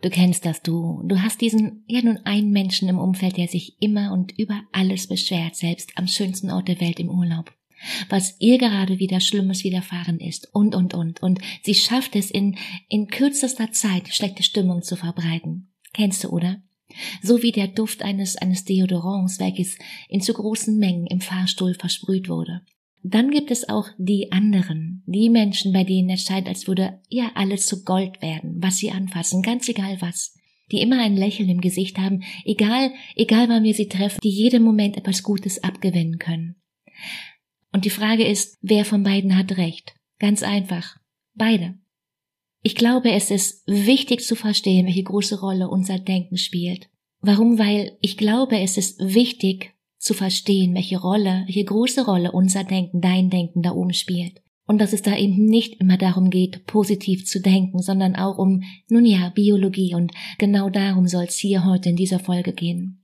Du kennst das, du. Du hast diesen, ja nun einen Menschen im Umfeld, der sich immer und über alles beschwert, selbst am schönsten Ort der Welt im Urlaub. Was ihr gerade wieder Schlimmes widerfahren ist und, und, und. Und sie schafft es in, in kürzester Zeit, schlechte Stimmung zu verbreiten. Kennst du, oder? So wie der Duft eines, eines Deodorants, welches in zu großen Mengen im Fahrstuhl versprüht wurde. Dann gibt es auch die anderen, die Menschen, bei denen es scheint, als würde ja alles zu Gold werden, was sie anfassen, ganz egal was. Die immer ein Lächeln im Gesicht haben, egal, egal wann wir sie treffen, die jedem Moment etwas Gutes abgewinnen können. Und die Frage ist, wer von beiden hat recht? Ganz einfach. Beide. Ich glaube, es ist wichtig zu verstehen, welche große Rolle unser Denken spielt. Warum? Weil ich glaube, es ist wichtig, zu verstehen, welche Rolle, welche große Rolle unser Denken, dein Denken da oben spielt. Und dass es da eben nicht immer darum geht, positiv zu denken, sondern auch um, nun ja, Biologie und genau darum soll es hier heute in dieser Folge gehen.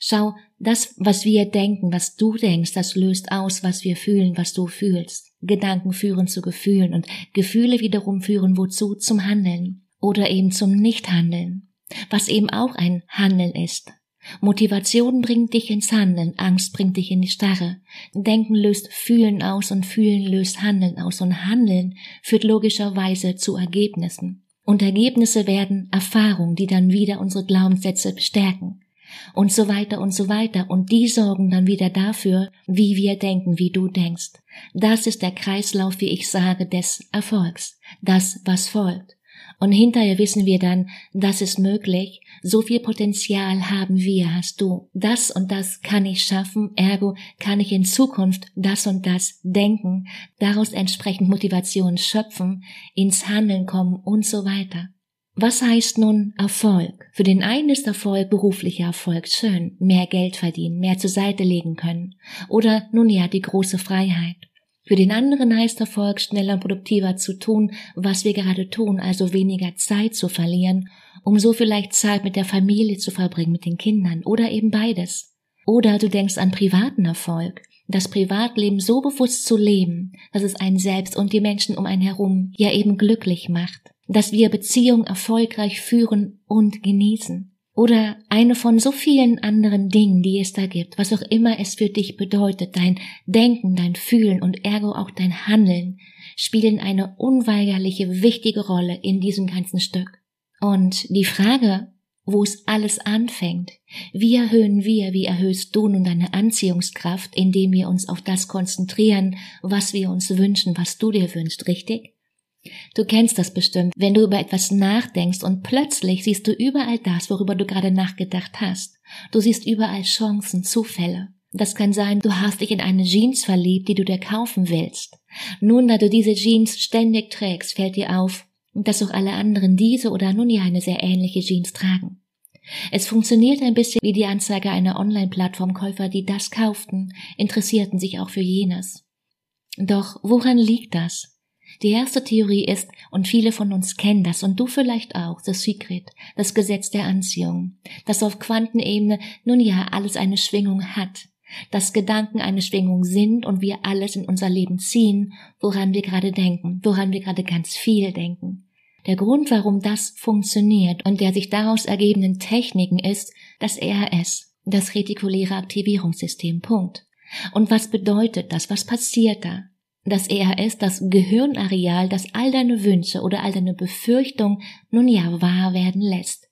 Schau, das, was wir denken, was du denkst, das löst aus, was wir fühlen, was du fühlst. Gedanken führen zu Gefühlen und Gefühle wiederum führen wozu? Zum Handeln oder eben zum Nichthandeln, was eben auch ein Handeln ist. Motivation bringt dich ins Handeln, Angst bringt dich in die Starre. Denken löst Fühlen aus und Fühlen löst Handeln aus und Handeln führt logischerweise zu Ergebnissen. Und Ergebnisse werden Erfahrungen, die dann wieder unsere Glaubenssätze bestärken. Und so weiter und so weiter. Und die sorgen dann wieder dafür, wie wir denken, wie du denkst. Das ist der Kreislauf, wie ich sage, des Erfolgs. Das, was folgt. Und hinterher wissen wir dann, das ist möglich, so viel Potenzial haben wir, hast du. Das und das kann ich schaffen, ergo kann ich in Zukunft das und das denken, daraus entsprechend Motivation schöpfen, ins Handeln kommen und so weiter. Was heißt nun Erfolg? Für den einen ist Erfolg beruflicher Erfolg schön, mehr Geld verdienen, mehr zur Seite legen können. Oder nun ja, die große Freiheit. Für den anderen heißt Erfolg, schneller und produktiver zu tun, was wir gerade tun, also weniger Zeit zu verlieren, um so vielleicht Zeit mit der Familie zu verbringen, mit den Kindern oder eben beides. Oder du denkst an privaten Erfolg, das Privatleben so bewusst zu leben, dass es einen selbst und die Menschen um einen herum ja eben glücklich macht, dass wir Beziehungen erfolgreich führen und genießen oder eine von so vielen anderen Dingen, die es da gibt, was auch immer es für dich bedeutet, dein Denken, dein Fühlen und ergo auch dein Handeln, spielen eine unweigerliche, wichtige Rolle in diesem ganzen Stück. Und die Frage, wo es alles anfängt, wie erhöhen wir, wie erhöhst du nun deine Anziehungskraft, indem wir uns auf das konzentrieren, was wir uns wünschen, was du dir wünschst, richtig? Du kennst das bestimmt, wenn du über etwas nachdenkst und plötzlich siehst du überall das, worüber du gerade nachgedacht hast. Du siehst überall Chancen, Zufälle. Das kann sein, du hast dich in eine Jeans verliebt, die du dir kaufen willst. Nun, da du diese Jeans ständig trägst, fällt dir auf, dass auch alle anderen diese oder nun ja eine sehr ähnliche Jeans tragen. Es funktioniert ein bisschen wie die Anzeige einer Online-Plattform. Käufer, die das kauften, interessierten sich auch für jenes. Doch woran liegt das? Die erste Theorie ist, und viele von uns kennen das, und du vielleicht auch, The Secret, das Gesetz der Anziehung, das auf Quantenebene nun ja alles eine Schwingung hat, dass Gedanken eine Schwingung sind und wir alles in unser Leben ziehen, woran wir gerade denken, woran wir gerade ganz viel denken. Der Grund, warum das funktioniert und der sich daraus ergebenden Techniken ist das RS, das retikuläre Aktivierungssystem. Punkt. Und was bedeutet das? Was passiert da? Das ERS, das Gehirnareal, das all deine Wünsche oder all deine Befürchtungen nun ja wahr werden lässt.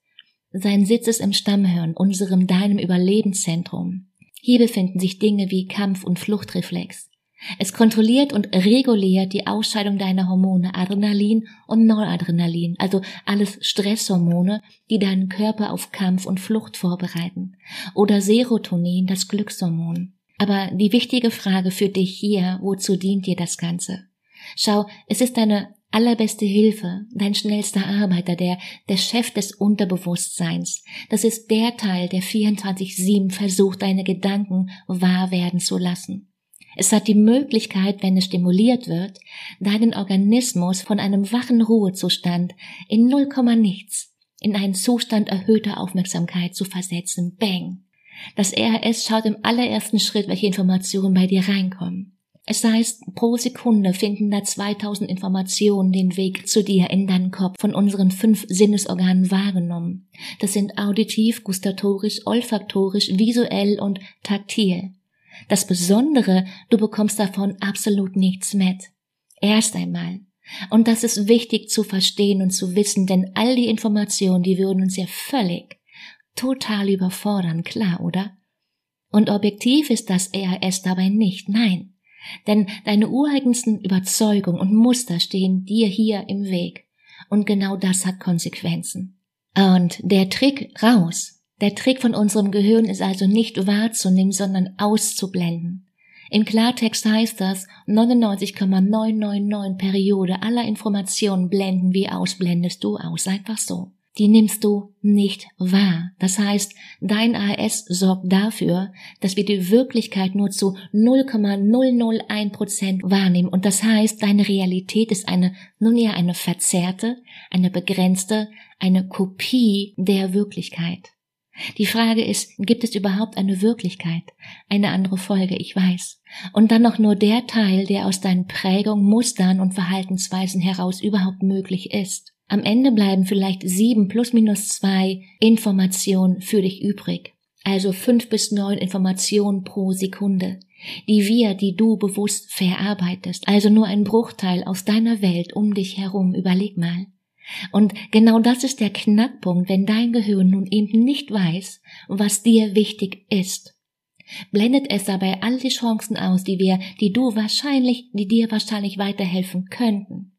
Sein Sitz ist im Stammhirn, unserem deinem Überlebenszentrum. Hier befinden sich Dinge wie Kampf- und Fluchtreflex. Es kontrolliert und reguliert die Ausscheidung deiner Hormone Adrenalin und Noradrenalin, also alles Stresshormone, die deinen Körper auf Kampf und Flucht vorbereiten. Oder Serotonin, das Glückshormon. Aber die wichtige Frage für dich hier, wozu dient dir das Ganze? Schau, es ist deine allerbeste Hilfe, dein schnellster Arbeiter, der, der Chef des Unterbewusstseins. Das ist der Teil, der 24-7 versucht, deine Gedanken wahr werden zu lassen. Es hat die Möglichkeit, wenn es stimuliert wird, deinen Organismus von einem wachen Ruhezustand in null nichts in einen Zustand erhöhter Aufmerksamkeit zu versetzen. Bang! Das RS schaut im allerersten Schritt, welche Informationen bei dir reinkommen. Es heißt, pro Sekunde finden da 2000 Informationen den Weg zu dir in deinen Kopf von unseren fünf Sinnesorganen wahrgenommen. Das sind auditiv, gustatorisch, olfaktorisch, visuell und taktil. Das Besondere, du bekommst davon absolut nichts mit. Erst einmal. Und das ist wichtig zu verstehen und zu wissen, denn all die Informationen, die würden uns ja völlig, total überfordern, klar, oder? Und objektiv ist das RAS dabei nicht, nein. Denn deine ureigensten Überzeugungen und Muster stehen dir hier im Weg. Und genau das hat Konsequenzen. Und der Trick raus der Trick von unserem Gehirn ist also nicht wahrzunehmen, sondern auszublenden. In Klartext heißt das, 99,999 Periode aller Informationen blenden wir aus, blendest du aus, einfach so. Die nimmst du nicht wahr. Das heißt, dein AS sorgt dafür, dass wir die Wirklichkeit nur zu 0,001 Prozent wahrnehmen. Und das heißt, deine Realität ist eine, nun ja, eine verzerrte, eine begrenzte, eine Kopie der Wirklichkeit. Die Frage ist, gibt es überhaupt eine Wirklichkeit? Eine andere Folge, ich weiß. Und dann noch nur der Teil, der aus deinen Prägungen, Mustern und Verhaltensweisen heraus überhaupt möglich ist. Am Ende bleiben vielleicht sieben plus minus zwei Informationen für dich übrig. Also fünf bis neun Informationen pro Sekunde, die wir, die du bewusst verarbeitest. Also nur ein Bruchteil aus deiner Welt um dich herum. Überleg mal. Und genau das ist der Knackpunkt, wenn dein Gehirn nun eben nicht weiß, was dir wichtig ist. Blendet es dabei all die Chancen aus, die wir, die du wahrscheinlich, die dir wahrscheinlich weiterhelfen könnten.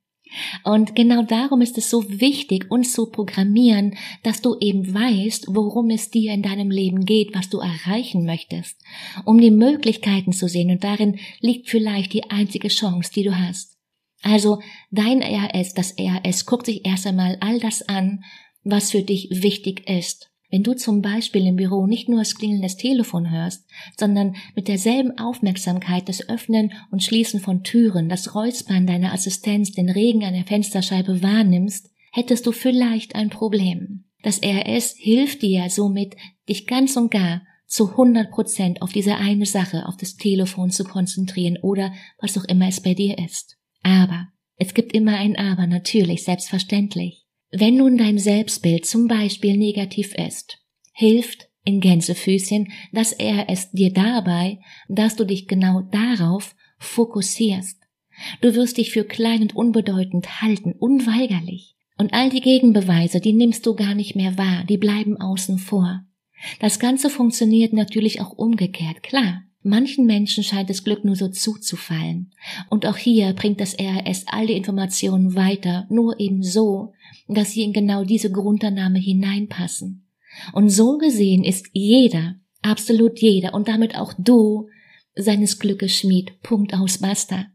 Und genau darum ist es so wichtig, uns zu programmieren, dass du eben weißt, worum es dir in deinem Leben geht, was du erreichen möchtest, um die Möglichkeiten zu sehen. Und darin liegt vielleicht die einzige Chance, die du hast. Also dein RS, das RS, guckt sich erst einmal all das an, was für dich wichtig ist. Wenn du zum Beispiel im Büro nicht nur das Klingeln des Telefon hörst, sondern mit derselben Aufmerksamkeit das Öffnen und Schließen von Türen, das Räuspern deiner Assistenz, den Regen an der Fensterscheibe wahrnimmst, hättest du vielleicht ein Problem. Das RS hilft dir somit, dich ganz und gar zu 100 Prozent auf diese eine Sache, auf das Telefon zu konzentrieren oder was auch immer es bei dir ist. Aber, es gibt immer ein Aber, natürlich, selbstverständlich. Wenn nun dein Selbstbild zum Beispiel negativ ist, hilft in Gänsefüßchen, dass er es dir dabei, dass du dich genau darauf fokussierst. Du wirst dich für klein und unbedeutend halten, unweigerlich. Und all die Gegenbeweise, die nimmst du gar nicht mehr wahr, die bleiben außen vor. Das Ganze funktioniert natürlich auch umgekehrt, klar. Manchen Menschen scheint das Glück nur so zuzufallen. Und auch hier bringt das RS all die Informationen weiter, nur eben so, dass sie in genau diese Grundannahme hineinpassen. Und so gesehen ist jeder, absolut jeder und damit auch du, seines Glückes Schmied. Punkt aus basta.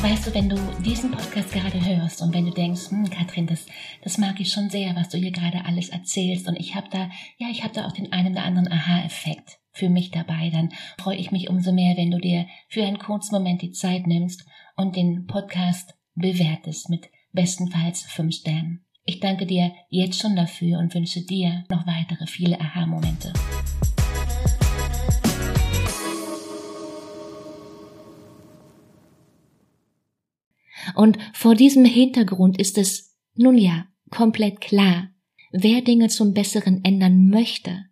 Weißt du, wenn du diesen Podcast gerade hörst und wenn du denkst, hm, Katrin, das, das mag ich schon sehr, was du hier gerade alles erzählst und ich habe da, ja, ich habe da auch den einen oder anderen Aha-Effekt für mich dabei, dann freue ich mich umso mehr, wenn du dir für einen kurzen Moment die Zeit nimmst und den Podcast bewertest mit bestenfalls fünf Sternen. Ich danke dir jetzt schon dafür und wünsche dir noch weitere viele Aha-Momente. Und vor diesem Hintergrund ist es, nun ja, komplett klar, wer Dinge zum Besseren ändern möchte,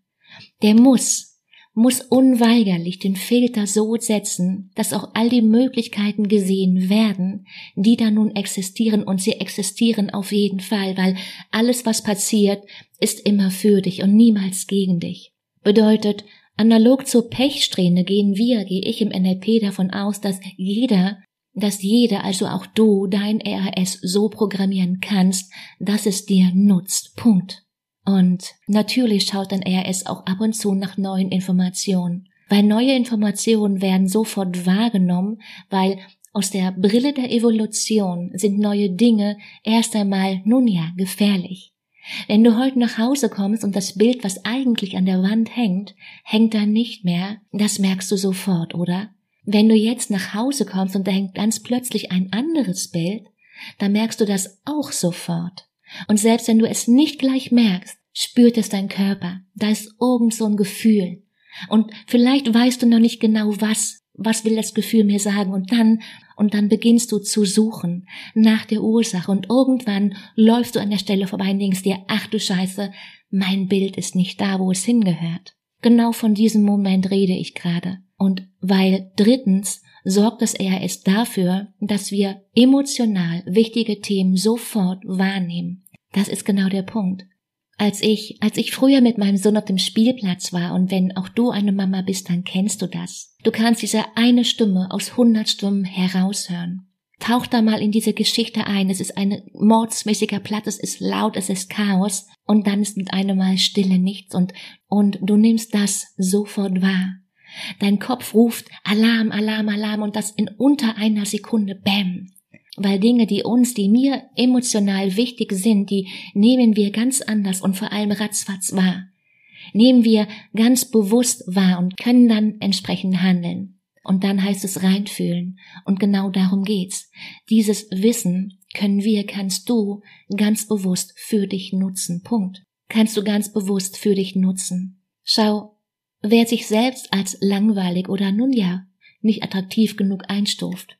der muss, muss unweigerlich den Filter so setzen, dass auch all die Möglichkeiten gesehen werden, die da nun existieren und sie existieren auf jeden Fall, weil alles, was passiert, ist immer für dich und niemals gegen dich. Bedeutet, analog zur Pechsträhne gehen wir, gehe ich im NLP davon aus, dass jeder, dass jeder, also auch du, dein RS so programmieren kannst, dass es dir nutzt. Punkt. Und natürlich schaut dann RS auch ab und zu nach neuen Informationen. Weil neue Informationen werden sofort wahrgenommen, weil aus der Brille der Evolution sind neue Dinge erst einmal, nun ja, gefährlich. Wenn du heute nach Hause kommst und das Bild, was eigentlich an der Wand hängt, hängt da nicht mehr, das merkst du sofort, oder? Wenn du jetzt nach Hause kommst und da hängt ganz plötzlich ein anderes Bild, dann merkst du das auch sofort. Und selbst wenn du es nicht gleich merkst, spürt es dein Körper. Da ist irgend so ein Gefühl. Und vielleicht weißt du noch nicht genau was, was will das Gefühl mir sagen und dann, und dann beginnst du zu suchen nach der Ursache und irgendwann läufst du an der Stelle vorbei und denkst dir, ach du Scheiße, mein Bild ist nicht da, wo es hingehört. Genau von diesem Moment rede ich gerade. Und weil drittens sorgt das RS dafür, dass wir emotional wichtige Themen sofort wahrnehmen. Das ist genau der Punkt. Als ich, als ich früher mit meinem Sohn auf dem Spielplatz war und wenn auch du eine Mama bist, dann kennst du das. Du kannst diese eine Stimme aus hundert Stimmen heraushören. Tauch da mal in diese Geschichte ein. Es ist ein mordsmäßiger Platz, es ist laut, es ist Chaos und dann ist mit einem Mal Stille nichts und, und du nimmst das sofort wahr. Dein Kopf ruft Alarm, Alarm, Alarm und das in unter einer Sekunde, bam. Weil Dinge, die uns, die mir emotional wichtig sind, die nehmen wir ganz anders und vor allem ratzfatz wahr. Nehmen wir ganz bewusst wahr und können dann entsprechend handeln. Und dann heißt es reinfühlen. Und genau darum geht's. Dieses Wissen können wir, kannst du ganz bewusst für dich nutzen. Punkt. Kannst du ganz bewusst für dich nutzen. Schau, Wer sich selbst als langweilig oder nun ja nicht attraktiv genug einstuft,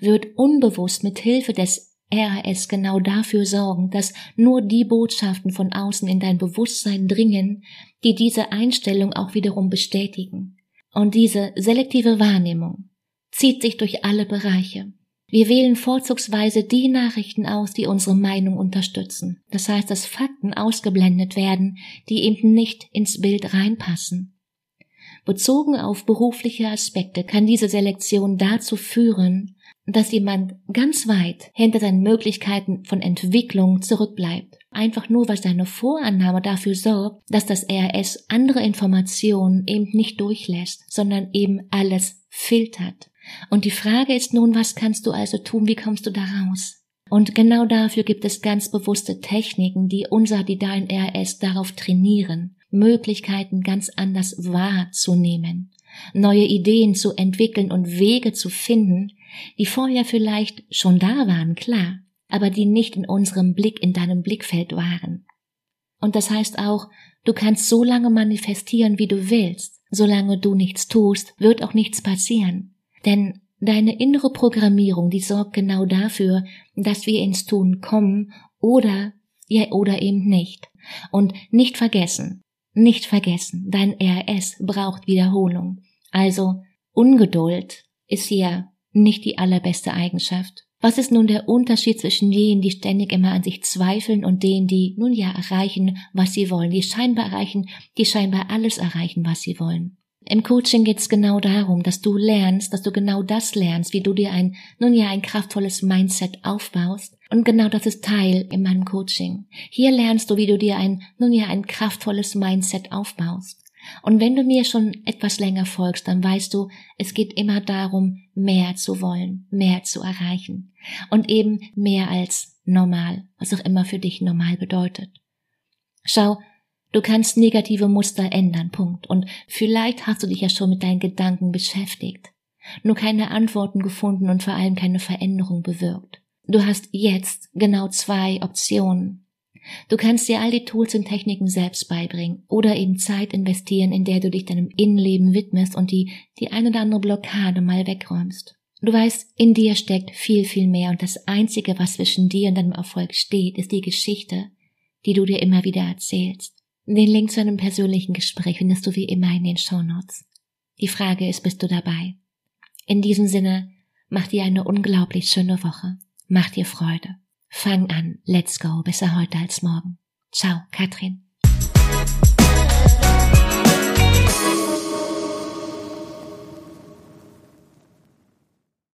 wird unbewusst mit Hilfe des RAS genau dafür sorgen, dass nur die Botschaften von außen in dein Bewusstsein dringen, die diese Einstellung auch wiederum bestätigen. Und diese selektive Wahrnehmung zieht sich durch alle Bereiche. Wir wählen vorzugsweise die Nachrichten aus, die unsere Meinung unterstützen. Das heißt, dass Fakten ausgeblendet werden, die eben nicht ins Bild reinpassen. Bezogen auf berufliche Aspekte kann diese Selektion dazu führen, dass jemand ganz weit hinter seinen Möglichkeiten von Entwicklung zurückbleibt. Einfach nur, weil seine Vorannahme dafür sorgt, dass das RS andere Informationen eben nicht durchlässt, sondern eben alles filtert. Und die Frage ist nun, was kannst du also tun, wie kommst du da raus? Und genau dafür gibt es ganz bewusste Techniken, die unser, dein RS darauf trainieren. Möglichkeiten ganz anders wahrzunehmen, neue Ideen zu entwickeln und Wege zu finden, die vorher vielleicht schon da waren, klar, aber die nicht in unserem Blick, in deinem Blickfeld waren. Und das heißt auch, du kannst so lange manifestieren, wie du willst. Solange du nichts tust, wird auch nichts passieren. Denn deine innere Programmierung, die sorgt genau dafür, dass wir ins Tun kommen oder ja oder eben nicht. Und nicht vergessen, nicht vergessen, dein RS braucht Wiederholung. Also Ungeduld ist hier nicht die allerbeste Eigenschaft. Was ist nun der Unterschied zwischen denen, die ständig immer an sich zweifeln und denen, die nun ja erreichen, was sie wollen, die scheinbar erreichen, die scheinbar alles erreichen, was sie wollen? Im Coaching geht es genau darum, dass du lernst, dass du genau das lernst, wie du dir ein, nun ja, ein kraftvolles Mindset aufbaust. Und genau das ist Teil in meinem Coaching. Hier lernst du, wie du dir ein, nun ja, ein kraftvolles Mindset aufbaust. Und wenn du mir schon etwas länger folgst, dann weißt du, es geht immer darum, mehr zu wollen, mehr zu erreichen. Und eben mehr als normal, was auch immer für dich normal bedeutet. Schau, Du kannst negative Muster ändern, Punkt. Und vielleicht hast du dich ja schon mit deinen Gedanken beschäftigt, nur keine Antworten gefunden und vor allem keine Veränderung bewirkt. Du hast jetzt genau zwei Optionen. Du kannst dir all die Tools und Techniken selbst beibringen oder eben Zeit investieren, in der du dich deinem Innenleben widmest und die, die ein oder andere Blockade mal wegräumst. Du weißt, in dir steckt viel, viel mehr und das Einzige, was zwischen dir und deinem Erfolg steht, ist die Geschichte, die du dir immer wieder erzählst. Den Link zu einem persönlichen Gespräch findest du wie immer in den Shownotes. Die Frage ist, bist du dabei? In diesem Sinne, mach dir eine unglaublich schöne Woche. Mach dir Freude. Fang an. Let's go. Besser heute als morgen. Ciao, Katrin.